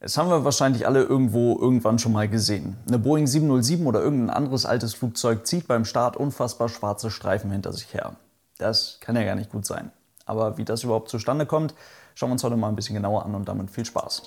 Das haben wir wahrscheinlich alle irgendwo irgendwann schon mal gesehen. Eine Boeing 707 oder irgendein anderes altes Flugzeug zieht beim Start unfassbar schwarze Streifen hinter sich her. Das kann ja gar nicht gut sein. Aber wie das überhaupt zustande kommt, schauen wir uns heute mal ein bisschen genauer an und damit viel Spaß.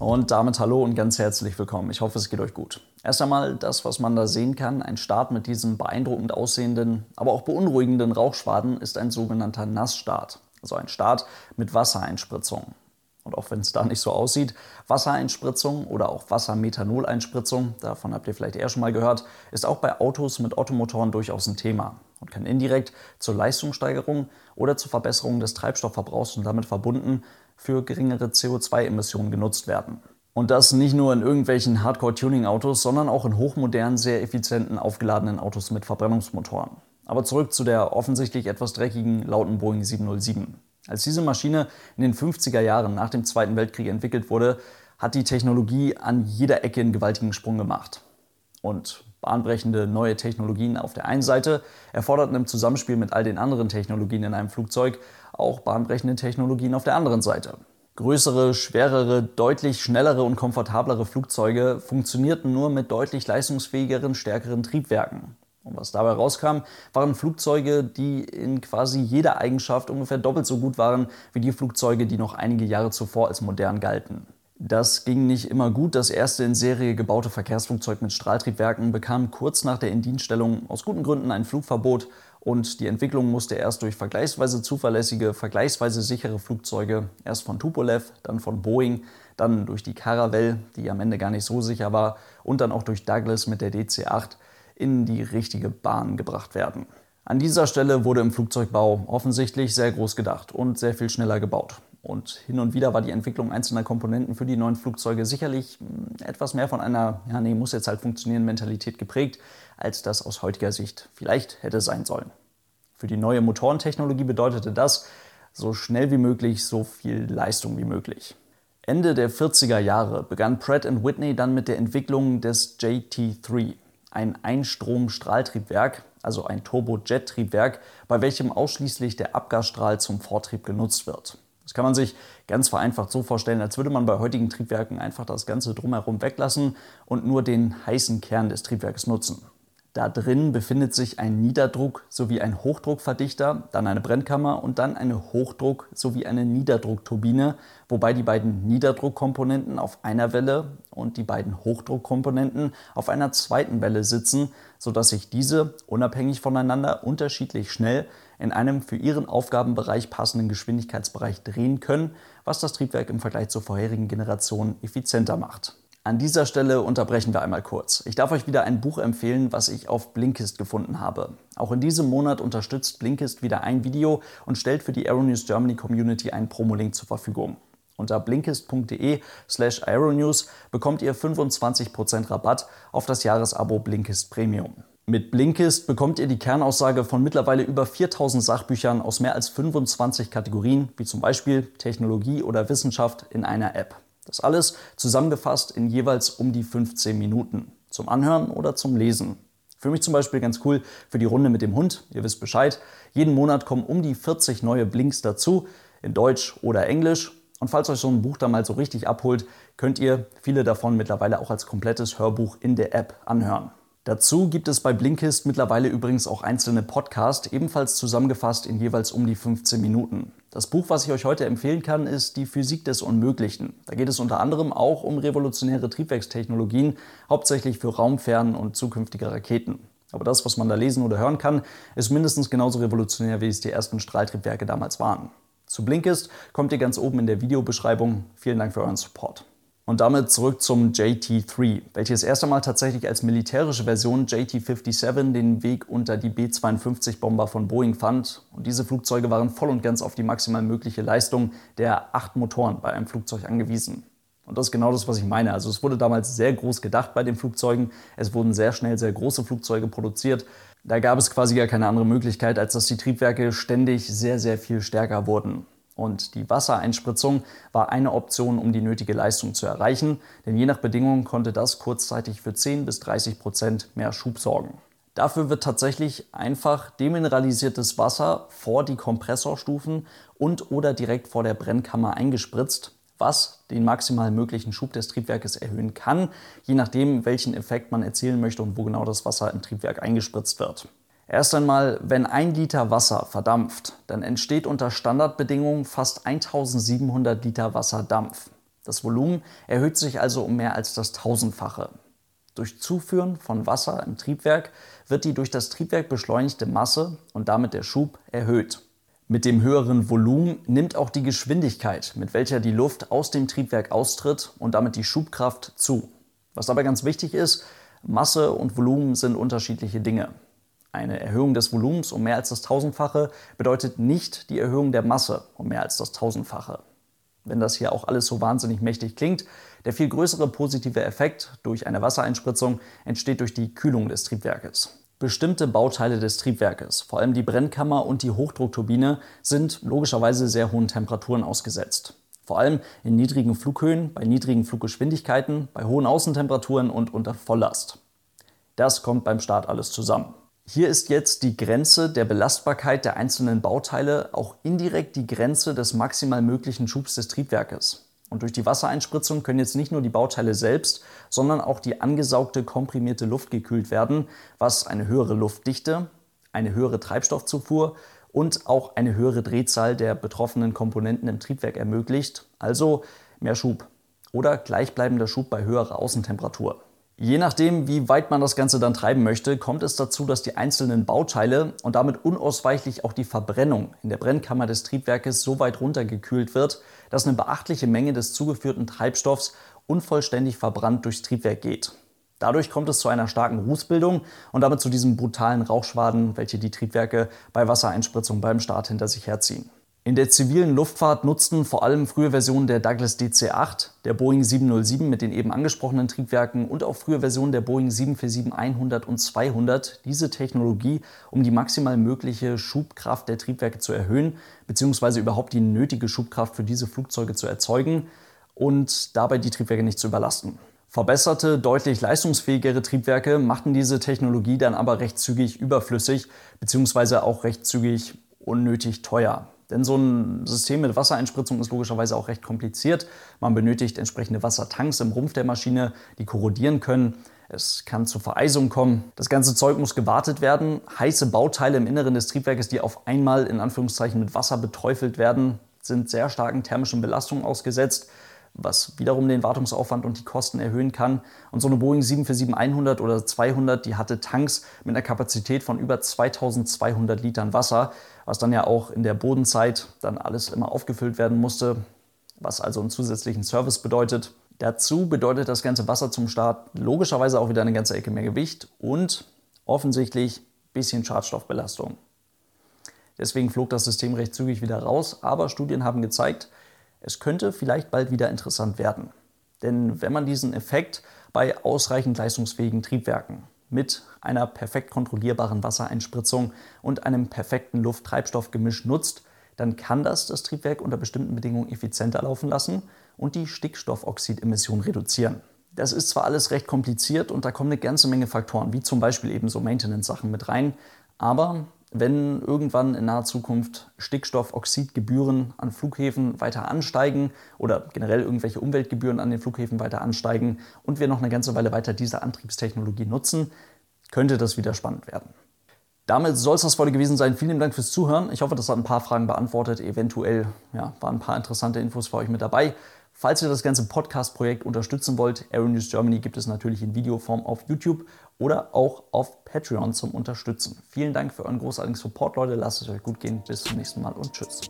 Und damit hallo und ganz herzlich willkommen. Ich hoffe, es geht euch gut. Erst einmal das, was man da sehen kann, ein Start mit diesem beeindruckend aussehenden, aber auch beunruhigenden Rauchschwaden ist ein sogenannter Nassstart also ein Start mit Wassereinspritzung. Und auch wenn es da nicht so aussieht, Wassereinspritzung oder auch Wassermethanol-Einspritzung, davon habt ihr vielleicht eher schon mal gehört, ist auch bei Autos mit Ottomotoren durchaus ein Thema und kann indirekt zur Leistungssteigerung oder zur Verbesserung des Treibstoffverbrauchs und damit verbunden für geringere CO2-Emissionen genutzt werden. Und das nicht nur in irgendwelchen Hardcore-Tuning-Autos, sondern auch in hochmodernen, sehr effizienten, aufgeladenen Autos mit Verbrennungsmotoren. Aber zurück zu der offensichtlich etwas dreckigen, lauten Boeing 707. Als diese Maschine in den 50er Jahren nach dem Zweiten Weltkrieg entwickelt wurde, hat die Technologie an jeder Ecke einen gewaltigen Sprung gemacht. Und bahnbrechende neue Technologien auf der einen Seite erforderten im Zusammenspiel mit all den anderen Technologien in einem Flugzeug auch bahnbrechende Technologien auf der anderen Seite. Größere, schwerere, deutlich schnellere und komfortablere Flugzeuge funktionierten nur mit deutlich leistungsfähigeren, stärkeren Triebwerken. Und was dabei rauskam, waren Flugzeuge, die in quasi jeder Eigenschaft ungefähr doppelt so gut waren wie die Flugzeuge, die noch einige Jahre zuvor als modern galten. Das ging nicht immer gut. Das erste in Serie gebaute Verkehrsflugzeug mit Strahltriebwerken bekam kurz nach der Indienststellung aus guten Gründen ein Flugverbot und die Entwicklung musste erst durch vergleichsweise zuverlässige, vergleichsweise sichere Flugzeuge, erst von Tupolev, dann von Boeing, dann durch die Caravelle, die am Ende gar nicht so sicher war, und dann auch durch Douglas mit der DC-8 in die richtige Bahn gebracht werden. An dieser Stelle wurde im Flugzeugbau offensichtlich sehr groß gedacht und sehr viel schneller gebaut. Und hin und wieder war die Entwicklung einzelner Komponenten für die neuen Flugzeuge sicherlich hm, etwas mehr von einer, ja, nee, muss jetzt halt funktionieren, Mentalität geprägt, als das aus heutiger Sicht vielleicht hätte sein sollen. Für die neue Motorentechnologie bedeutete das, so schnell wie möglich, so viel Leistung wie möglich. Ende der 40er Jahre begann Pratt Whitney dann mit der Entwicklung des JT3, ein Einstrom-Strahltriebwerk, also ein Turbojet-Triebwerk, bei welchem ausschließlich der Abgasstrahl zum Vortrieb genutzt wird. Das kann man sich ganz vereinfacht so vorstellen, als würde man bei heutigen Triebwerken einfach das Ganze drumherum weglassen und nur den heißen Kern des Triebwerks nutzen. Da drin befindet sich ein Niederdruck sowie ein Hochdruckverdichter, dann eine Brennkammer und dann eine Hochdruck- sowie eine Niederdruckturbine, wobei die beiden Niederdruckkomponenten auf einer Welle und die beiden Hochdruckkomponenten auf einer zweiten Welle sitzen, sodass sich diese unabhängig voneinander unterschiedlich schnell in einem für ihren Aufgabenbereich passenden Geschwindigkeitsbereich drehen können, was das Triebwerk im Vergleich zur vorherigen Generation effizienter macht. An dieser Stelle unterbrechen wir einmal kurz. Ich darf euch wieder ein Buch empfehlen, was ich auf Blinkist gefunden habe. Auch in diesem Monat unterstützt Blinkist wieder ein Video und stellt für die Aeronews Germany Community einen Promolink zur Verfügung. Unter blinkist.de slash aeronews bekommt ihr 25% Rabatt auf das Jahresabo Blinkist Premium. Mit Blinkist bekommt ihr die Kernaussage von mittlerweile über 4000 Sachbüchern aus mehr als 25 Kategorien, wie zum Beispiel Technologie oder Wissenschaft in einer App. Das alles zusammengefasst in jeweils um die 15 Minuten. Zum Anhören oder zum Lesen. Für mich zum Beispiel ganz cool für die Runde mit dem Hund. Ihr wisst Bescheid. Jeden Monat kommen um die 40 neue Blinks dazu, in Deutsch oder Englisch. Und falls euch so ein Buch da mal so richtig abholt, könnt ihr viele davon mittlerweile auch als komplettes Hörbuch in der App anhören. Dazu gibt es bei Blinkist mittlerweile übrigens auch einzelne Podcasts, ebenfalls zusammengefasst in jeweils um die 15 Minuten. Das Buch, was ich euch heute empfehlen kann, ist Die Physik des Unmöglichen. Da geht es unter anderem auch um revolutionäre Triebwerkstechnologien, hauptsächlich für Raumfernen und zukünftige Raketen. Aber das, was man da lesen oder hören kann, ist mindestens genauso revolutionär, wie es die ersten Strahltriebwerke damals waren. Zu Blinkist kommt ihr ganz oben in der Videobeschreibung. Vielen Dank für euren Support. Und damit zurück zum JT-3, welches erst einmal tatsächlich als militärische Version JT-57 den Weg unter die B-52-Bomber von Boeing fand. Und diese Flugzeuge waren voll und ganz auf die maximal mögliche Leistung der acht Motoren bei einem Flugzeug angewiesen. Und das ist genau das, was ich meine. Also es wurde damals sehr groß gedacht bei den Flugzeugen. Es wurden sehr schnell sehr große Flugzeuge produziert. Da gab es quasi gar keine andere Möglichkeit, als dass die Triebwerke ständig sehr, sehr viel stärker wurden. Und die Wassereinspritzung war eine Option, um die nötige Leistung zu erreichen, denn je nach Bedingungen konnte das kurzzeitig für 10 bis 30 Prozent mehr Schub sorgen. Dafür wird tatsächlich einfach demineralisiertes Wasser vor die Kompressorstufen und oder direkt vor der Brennkammer eingespritzt, was den maximal möglichen Schub des Triebwerkes erhöhen kann, je nachdem, welchen Effekt man erzielen möchte und wo genau das Wasser im Triebwerk eingespritzt wird. Erst einmal, wenn ein Liter Wasser verdampft, dann entsteht unter Standardbedingungen fast 1700 Liter Wasserdampf. Das Volumen erhöht sich also um mehr als das Tausendfache. Durch Zuführen von Wasser im Triebwerk wird die durch das Triebwerk beschleunigte Masse und damit der Schub erhöht. Mit dem höheren Volumen nimmt auch die Geschwindigkeit, mit welcher die Luft aus dem Triebwerk austritt und damit die Schubkraft zu. Was dabei ganz wichtig ist, Masse und Volumen sind unterschiedliche Dinge. Eine Erhöhung des Volumens um mehr als das Tausendfache bedeutet nicht die Erhöhung der Masse um mehr als das Tausendfache. Wenn das hier auch alles so wahnsinnig mächtig klingt, der viel größere positive Effekt durch eine Wassereinspritzung entsteht durch die Kühlung des Triebwerkes. Bestimmte Bauteile des Triebwerkes, vor allem die Brennkammer und die Hochdruckturbine, sind logischerweise sehr hohen Temperaturen ausgesetzt. Vor allem in niedrigen Flughöhen, bei niedrigen Fluggeschwindigkeiten, bei hohen Außentemperaturen und unter Volllast. Das kommt beim Start alles zusammen. Hier ist jetzt die Grenze der Belastbarkeit der einzelnen Bauteile auch indirekt die Grenze des maximal möglichen Schubs des Triebwerkes. Und durch die Wassereinspritzung können jetzt nicht nur die Bauteile selbst, sondern auch die angesaugte komprimierte Luft gekühlt werden, was eine höhere Luftdichte, eine höhere Treibstoffzufuhr und auch eine höhere Drehzahl der betroffenen Komponenten im Triebwerk ermöglicht, also mehr Schub oder gleichbleibender Schub bei höherer Außentemperatur. Je nachdem, wie weit man das Ganze dann treiben möchte, kommt es dazu, dass die einzelnen Bauteile und damit unausweichlich auch die Verbrennung in der Brennkammer des Triebwerkes so weit runtergekühlt wird, dass eine beachtliche Menge des zugeführten Treibstoffs unvollständig verbrannt durchs Triebwerk geht. Dadurch kommt es zu einer starken Rußbildung und damit zu diesen brutalen Rauchschwaden, welche die Triebwerke bei Wassereinspritzung beim Start hinter sich herziehen. In der zivilen Luftfahrt nutzten vor allem frühe Versionen der Douglas DC-8, der Boeing 707 mit den eben angesprochenen Triebwerken und auch frühe Versionen der Boeing 747-100 und 200 diese Technologie, um die maximal mögliche Schubkraft der Triebwerke zu erhöhen, beziehungsweise überhaupt die nötige Schubkraft für diese Flugzeuge zu erzeugen und dabei die Triebwerke nicht zu überlasten. Verbesserte, deutlich leistungsfähigere Triebwerke machten diese Technologie dann aber recht zügig überflüssig, beziehungsweise auch recht zügig unnötig teuer. Denn so ein System mit Wassereinspritzung ist logischerweise auch recht kompliziert. Man benötigt entsprechende Wassertanks im Rumpf der Maschine, die korrodieren können. Es kann zu Vereisung kommen. Das ganze Zeug muss gewartet werden. Heiße Bauteile im Inneren des Triebwerkes, die auf einmal in Anführungszeichen mit Wasser beträufelt werden, sind sehr starken thermischen Belastungen ausgesetzt was wiederum den Wartungsaufwand und die Kosten erhöhen kann. Und so eine Boeing 747-100 oder 200, die hatte Tanks mit einer Kapazität von über 2200 Litern Wasser, was dann ja auch in der Bodenzeit dann alles immer aufgefüllt werden musste, was also einen zusätzlichen Service bedeutet. Dazu bedeutet das ganze Wasser zum Start logischerweise auch wieder eine ganze Ecke mehr Gewicht und offensichtlich ein bisschen Schadstoffbelastung. Deswegen flog das System recht zügig wieder raus, aber Studien haben gezeigt, es könnte vielleicht bald wieder interessant werden. Denn wenn man diesen Effekt bei ausreichend leistungsfähigen Triebwerken mit einer perfekt kontrollierbaren Wassereinspritzung und einem perfekten Luft-Treibstoff-Gemisch nutzt, dann kann das das Triebwerk unter bestimmten Bedingungen effizienter laufen lassen und die Stickstoffoxidemission reduzieren. Das ist zwar alles recht kompliziert und da kommen eine ganze Menge Faktoren, wie zum Beispiel eben so Maintenance-Sachen mit rein, aber wenn irgendwann in naher Zukunft Stickstoffoxidgebühren an Flughäfen weiter ansteigen oder generell irgendwelche Umweltgebühren an den Flughäfen weiter ansteigen und wir noch eine ganze Weile weiter diese Antriebstechnologie nutzen, könnte das wieder spannend werden. Damit soll es das heute gewesen sein. Vielen Dank fürs Zuhören. Ich hoffe, das hat ein paar Fragen beantwortet. Eventuell ja, waren ein paar interessante Infos für euch mit dabei. Falls ihr das ganze Podcast-Projekt unterstützen wollt, Aeronews Germany gibt es natürlich in Videoform auf YouTube oder auch auf Patreon zum Unterstützen. Vielen Dank für euren großartigen Support, Leute. Lasst es euch gut gehen. Bis zum nächsten Mal und tschüss.